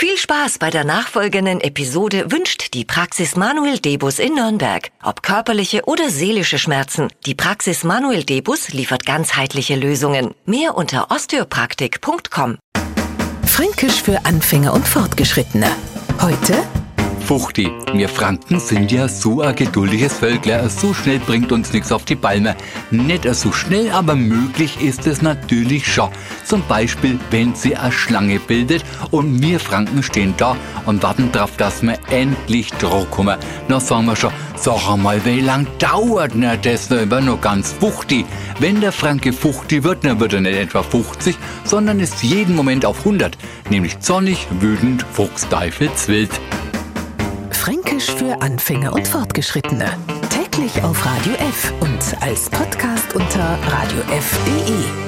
Viel Spaß bei der nachfolgenden Episode wünscht die Praxis Manuel Debus in Nürnberg. Ob körperliche oder seelische Schmerzen, die Praxis Manuel Debus liefert ganzheitliche Lösungen. Mehr unter osteopraktik.com. Fränkisch für Anfänger und Fortgeschrittene. Heute Fuchti. Wir Franken sind ja so ein geduldiges Völkler. So schnell bringt uns nichts auf die Palme. Nicht so schnell, aber möglich ist es natürlich schon. Zum Beispiel, wenn sie eine Schlange bildet und wir Franken stehen da und warten drauf, dass wir endlich kommen. Na sagen wir schon, sag einmal, wie lang dauert denn das? Aber noch ganz fuchti. Wenn der Franke fuchti wird, dann wird er nicht etwa 50, sondern ist jeden Moment auf 100. Nämlich zornig, wütend, fuchsteufelswild. Fränkisch für Anfänger und Fortgeschrittene. Täglich auf Radio F und als Podcast unter radiof.de.